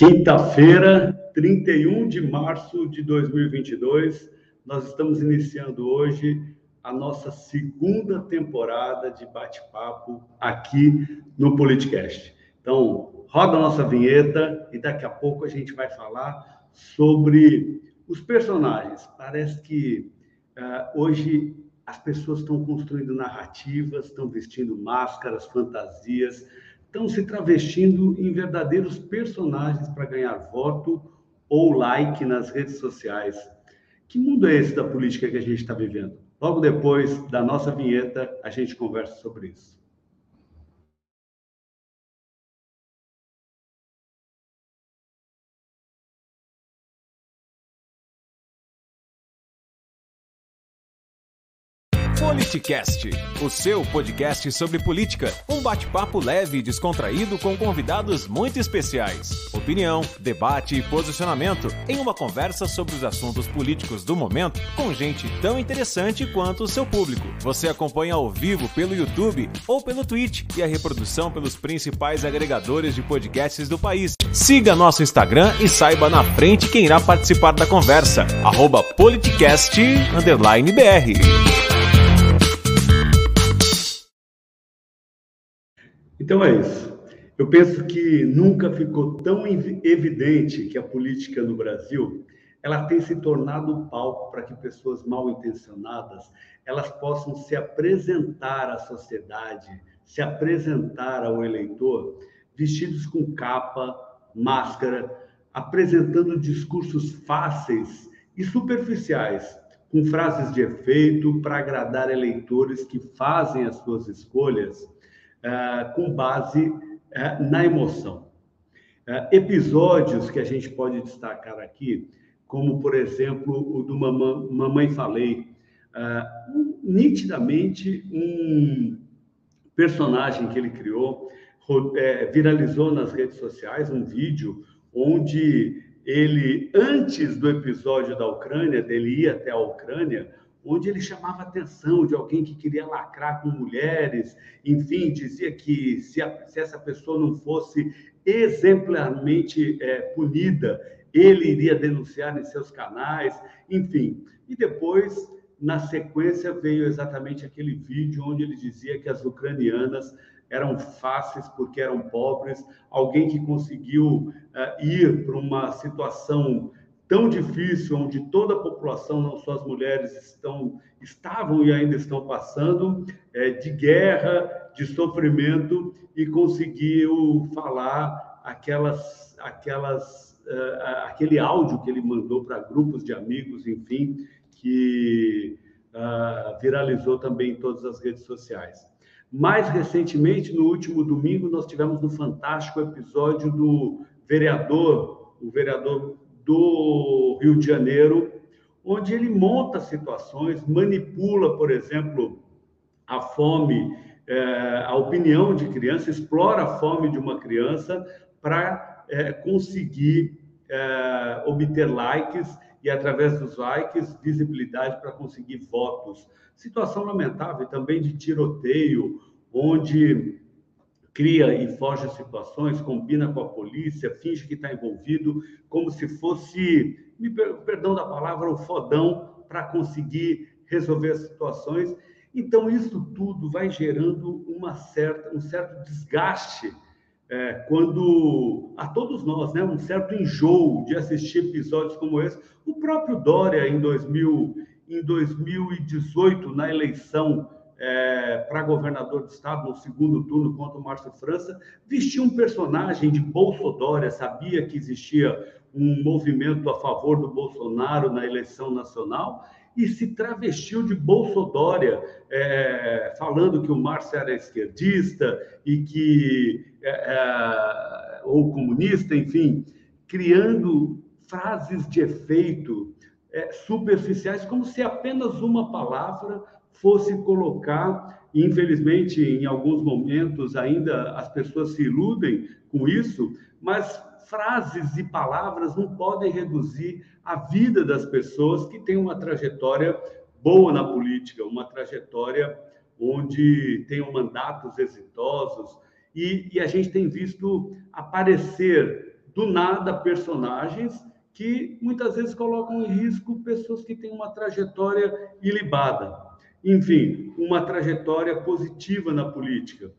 Quinta-feira, 31 de março de 2022, nós estamos iniciando hoje a nossa segunda temporada de bate-papo aqui no Politicast. Então, roda a nossa vinheta e daqui a pouco a gente vai falar sobre os personagens. Parece que uh, hoje as pessoas estão construindo narrativas, estão vestindo máscaras, fantasias, estão se travestindo em verdadeiros personagens para ganhar voto ou like nas redes sociais. Que mundo é esse da política que a gente está vivendo? Logo depois da nossa vinheta, a gente conversa sobre isso. Politicast, o seu podcast sobre política. Um bate-papo leve e descontraído com convidados muito especiais. Opinião, debate e posicionamento em uma conversa sobre os assuntos políticos do momento com gente tão interessante quanto o seu público. Você acompanha ao vivo pelo YouTube ou pelo Twitch e a reprodução pelos principais agregadores de podcasts do país. Siga nosso Instagram e saiba na frente quem irá participar da conversa. Arroba politicast_br. Então é isso. Eu penso que nunca ficou tão evidente que a política no Brasil ela tem se tornado palco para que pessoas mal intencionadas elas possam se apresentar à sociedade, se apresentar ao eleitor vestidos com capa, máscara, apresentando discursos fáceis e superficiais, com frases de efeito para agradar eleitores que fazem as suas escolhas uh, com base uh, na emoção. Uh, episódios que a gente pode destacar aqui, como, por exemplo, o do Mamãe Falei, nitidamente um personagem que ele criou, viralizou nas redes sociais um vídeo onde ele, antes do episódio da Ucrânia, dele ir até a Ucrânia, onde ele chamava atenção de alguém que queria lacrar com mulheres, enfim, dizia que se, a, se essa pessoa não fosse exemplarmente é, punida, ele iria denunciar em seus canais, enfim. E depois, na sequência, veio exatamente aquele vídeo onde ele dizia que as ucranianas eram fáceis porque eram pobres, alguém que conseguiu uh, ir para uma situação tão difícil, onde toda a população, não só as mulheres, estão, estavam e ainda estão passando, é, de guerra, de sofrimento, e conseguiu falar aquelas, aquelas, uh, aquele áudio que ele mandou para grupos de amigos, enfim, que uh, viralizou também em todas as redes sociais. Mais recentemente, no último domingo, nós tivemos no fantástico episódio do vereador, o vereador do Rio de Janeiro, onde ele monta situações, manipula, por exemplo, a fome, é, a opinião de criança, explora a fome de uma criança para é, conseguir é, obter likes e, através dos likes, visibilidade para conseguir votos. Situação lamentável também de tiroteio, onde cria e foge situações, combina com a polícia, finge que está envolvido, como se fosse, me perdão da palavra, o fodão para conseguir resolver as situações. Então, isso tudo vai gerando uma certa, um certo desgaste é, quando a todos nós, né, um certo enjoo de assistir episódios como esse. O próprio Dória, em, 2000, em 2018, na eleição é, para governador do estado no segundo turno contra o Márcio França, vestia um personagem de Bolsodória, sabia que existia um movimento a favor do Bolsonaro na eleição nacional e se travestiu de Bolsodória, é, falando que o Márcio era esquerdista e que é, é ou comunista, enfim, criando frases de efeito é, superficiais, como se apenas uma palavra fosse colocar, infelizmente, em alguns momentos ainda as pessoas se iludem com isso, mas frases e palavras não podem reduzir a vida das pessoas que têm uma trajetória boa na política, uma trajetória onde tenham mandatos exitosos. E, e a gente tem visto aparecer do nada personagens que muitas vezes colocam em risco pessoas que têm uma trajetória ilibada. Enfim, uma trajetória positiva na política.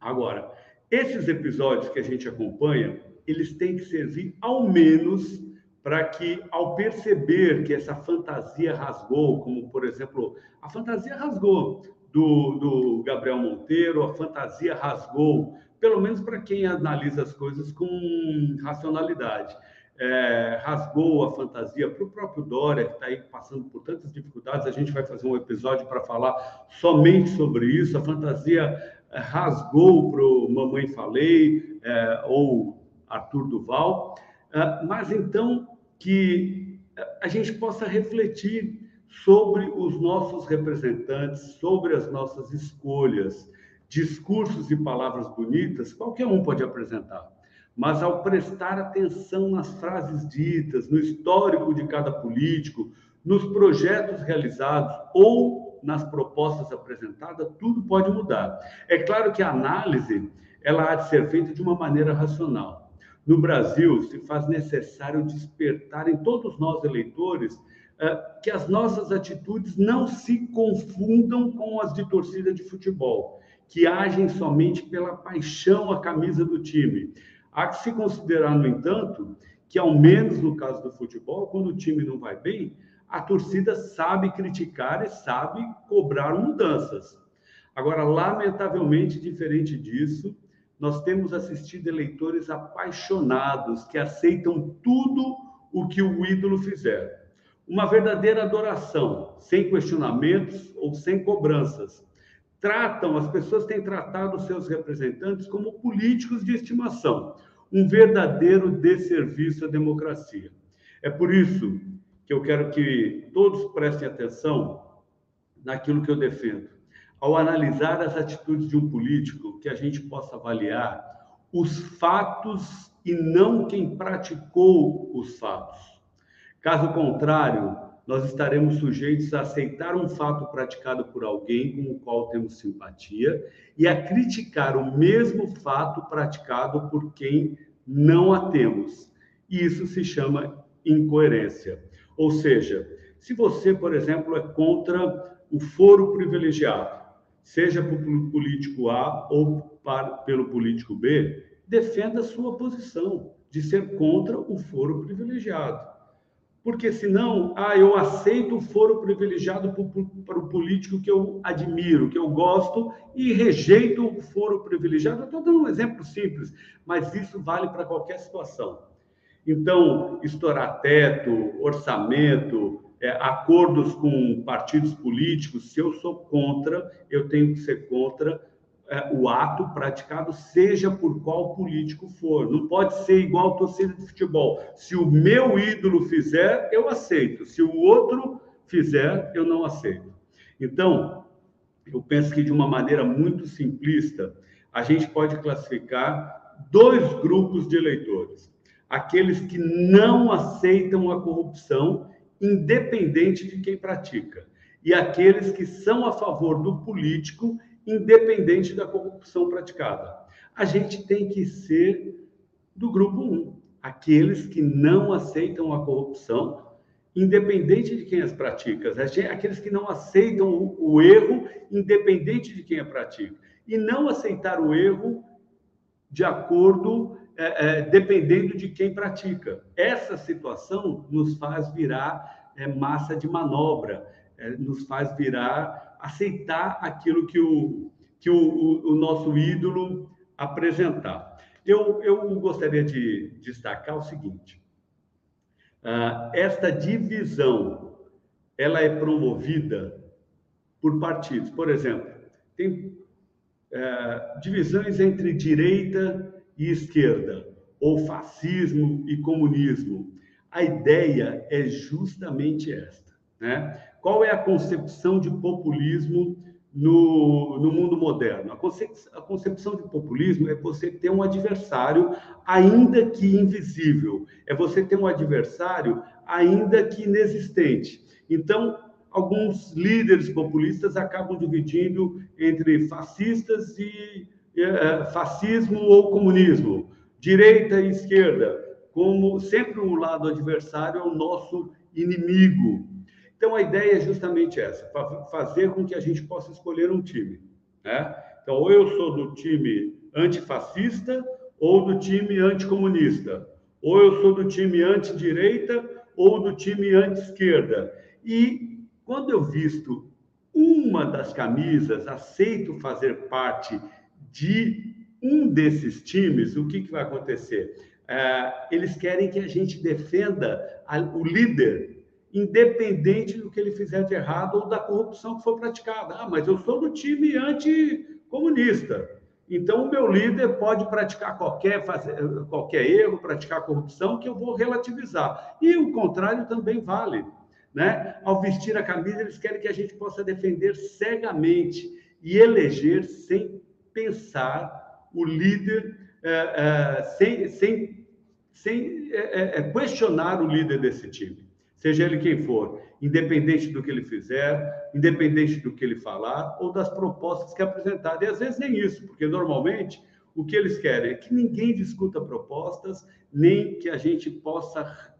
Agora, esses episódios que a gente acompanha, eles têm que servir ao menos para que, ao perceber que essa fantasia rasgou, como por exemplo, a fantasia rasgou do, do Gabriel Monteiro, a fantasia rasgou, pelo menos para quem analisa as coisas com racionalidade. É, rasgou a fantasia para o próprio Dória, que está aí passando por tantas dificuldades. A gente vai fazer um episódio para falar somente sobre isso. A fantasia é, rasgou para o Mamãe Falei, é, ou Arthur Duval. É, mas então que a gente possa refletir sobre os nossos representantes, sobre as nossas escolhas, discursos e palavras bonitas, qualquer um pode apresentar. Mas ao prestar atenção nas frases ditas, no histórico de cada político, nos projetos realizados ou nas propostas apresentadas, tudo pode mudar. É claro que a análise ela há de ser feita de uma maneira racional. No Brasil, se faz necessário despertar em todos nós eleitores é, que as nossas atitudes não se confundam com as de torcida de futebol, que agem somente pela paixão à camisa do time. Há que se considerar, no entanto, que, ao menos no caso do futebol, quando o time não vai bem, a torcida sabe criticar e sabe cobrar mudanças. Agora, lamentavelmente, diferente disso, nós temos assistido eleitores apaixonados que aceitam tudo o que o ídolo fizer uma verdadeira adoração, sem questionamentos ou sem cobranças. Tratam, as pessoas têm tratado seus representantes como políticos de estimação, um verdadeiro desserviço à democracia. É por isso que eu quero que todos prestem atenção naquilo que eu defendo. Ao analisar as atitudes de um político, que a gente possa avaliar os fatos e não quem praticou os fatos. Caso contrário, nós estaremos sujeitos a aceitar um fato praticado por alguém com o qual temos simpatia e a criticar o mesmo fato praticado por quem não a temos. E isso se chama incoerência. Ou seja, se você, por exemplo, é contra o foro privilegiado, seja pelo político A ou para, pelo político B, defenda a sua posição de ser contra o foro privilegiado. Porque senão, ah, eu aceito o foro privilegiado para o político que eu admiro, que eu gosto, e rejeito o foro privilegiado. Estou dando um exemplo simples, mas isso vale para qualquer situação. Então, estourar teto, orçamento, é, acordos com partidos políticos, se eu sou contra, eu tenho que ser contra é, o ato praticado, seja por qual político for. Não pode ser igual torcida de futebol. Se o meu ídolo fizer, eu aceito. Se o outro fizer, eu não aceito. Então, eu penso que de uma maneira muito simplista, a gente pode classificar dois grupos de eleitores: aqueles que não aceitam a corrupção, independente de quem pratica, e aqueles que são a favor do político independente da corrupção praticada. A gente tem que ser do grupo 1, aqueles que não aceitam a corrupção, independente de quem as pratica, aqueles que não aceitam o, erro, independente de quem a pratica, e não aceitar o erro de acordo, é, é, dependendo de quem pratica. Essa situação nos faz virar é, massa de manobra, é, nos faz virar aceitar aquilo que o, que o, o nosso ídolo apresentar. Eu, eu gostaria de destacar o seguinte: uh, esta divisão ela é promovida por partidos. Por exemplo, tem uh, divisões entre direita e esquerda, ou fascismo e comunismo. A ideia é justamente esta, né? Qual é a concepção de populismo no, no mundo moderno? A concepção, a concepção de populismo é você ter um adversário, ainda que invisível, é você ter um adversário, ainda que inexistente. Então, alguns líderes populistas acabam dividindo entre fascistas e é, fascismo ou comunismo. direita e esquerda, como sempre o lado adversário é o nosso inimigo. Então a ideia é justamente essa, fazer com que a gente possa escolher um time. Né? Então, ou eu sou do time antifascista ou do time anticomunista, ou eu sou do time antidireita ou do time anti-esquerda. E quando eu visto uma das camisas, aceito fazer parte de um desses times, o que, que vai acontecer? É, eles querem que a gente defenda a, o líder, independente do que ele fizer de errado ou da corrupção que for praticada. Ah, mas eu sou do time anticomunista. Então, o meu líder pode praticar qualquer, fazer, qualquer erro, praticar corrupção, que eu vou relativizar. E o contrário também vale. Né? Ao vestir a camisa, eles querem que a gente possa defender cegamente e eleger sem pensar o líder, é, é, sem, sem, sem é, é questionar o líder desse time, seja ele quem for independente do que ele fizer, independente do que ele falar ou das propostas que apresentar. E às vezes nem isso, porque normalmente o que eles querem é que ninguém discuta propostas, nem que a gente possa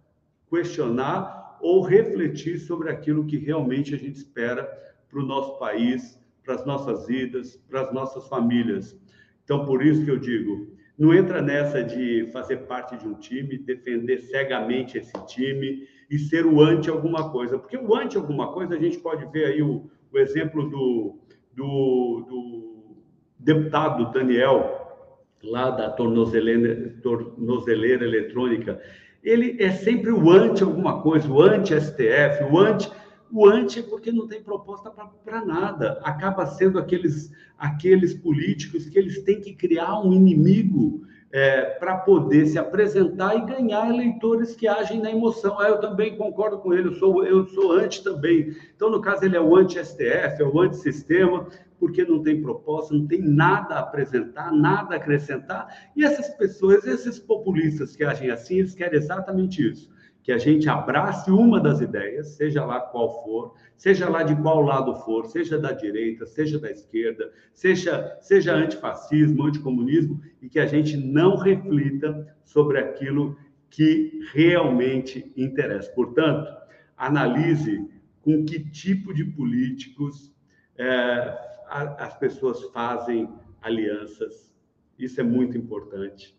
questionar ou refletir sobre aquilo que realmente a gente espera para o nosso país, para as nossas vidas, para as nossas famílias. Então, por isso que eu digo, não entra nessa de fazer parte de um time, defender cegamente esse time e ser o anti alguma coisa. Porque o anti alguma coisa, a gente pode ver aí o, o exemplo do, do, do, deputado Daniel, lá da tornozeleira, tornozeleira eletrônica. Ele é sempre o anti alguma coisa, o anti-STF, o anti o anti é porque não tem proposta para nada. Acaba sendo aqueles, aqueles políticos que eles têm que criar um inimigo é, para poder se apresentar e ganhar eleitores que agem na emoção. Ah, eu também concordo com ele, eu sou, eu sou anti também. Então, no caso, ele é o anti-STF, é o anti-sistema, porque não tem proposta, não tem nada a apresentar, nada a acrescentar. E essas pessoas, esses populistas que agem assim, eles querem exatamente isso que a gente abrace uma das ideias, seja lá qual for, seja lá de qual lado for, seja da direita, seja da esquerda, seja, seja antifascismo, anticomunismo, e que a gente não reflita sobre aquilo que realmente interessa. Portanto, analise com que tipo de políticos é, as pessoas fazem alianças. Isso é muito importante.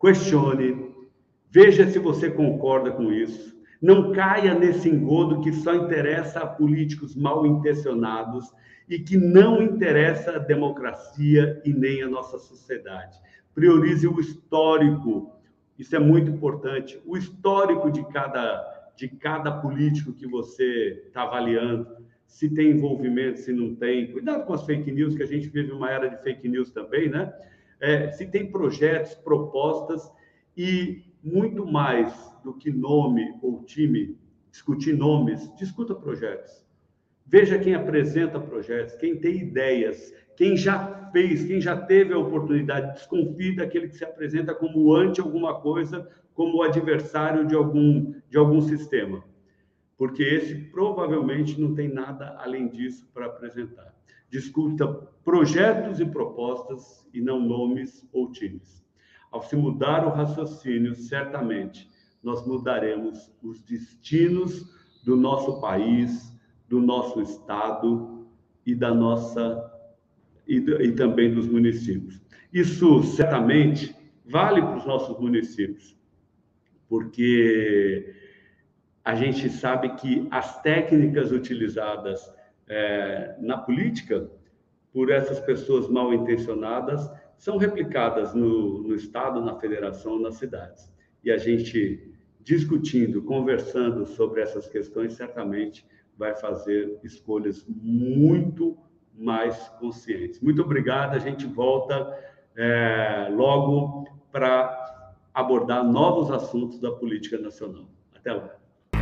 Questione, Veja se você concorda com isso. Não caia nesse engodo que só interessa a políticos mal intencionados e que não interessa a democracia e nem a nossa sociedade. Priorize o histórico, isso é muito importante, o histórico de cada, de cada político que você está avaliando, se tem envolvimento, se não tem. Cuidado com as fake news, que a gente vive uma era de fake news também, né? É, se tem projetos, propostas e muito mais do que nome ou time, discutir nomes, discuta projetos. Veja quem apresenta projetos, quem tem ideias, quem já fez, quem já teve a oportunidade. Desconfie daquele que se apresenta como anti alguma coisa, como adversário de algum, de algum sistema. Porque esse provavelmente não tem nada além disso para apresentar. Discuta projetos e propostas e não nomes ou times. Ao se mudar o raciocínio, certamente nós mudaremos os destinos do nosso país, do nosso estado e da nossa e, e também dos municípios. Isso certamente vale para os nossos municípios, porque a gente sabe que as técnicas utilizadas é, na política por essas pessoas mal intencionadas são replicadas no, no Estado, na federação, nas cidades. E a gente discutindo, conversando sobre essas questões, certamente vai fazer escolhas muito mais conscientes. Muito obrigado. A gente volta é, logo para abordar novos assuntos da política nacional. Até lá.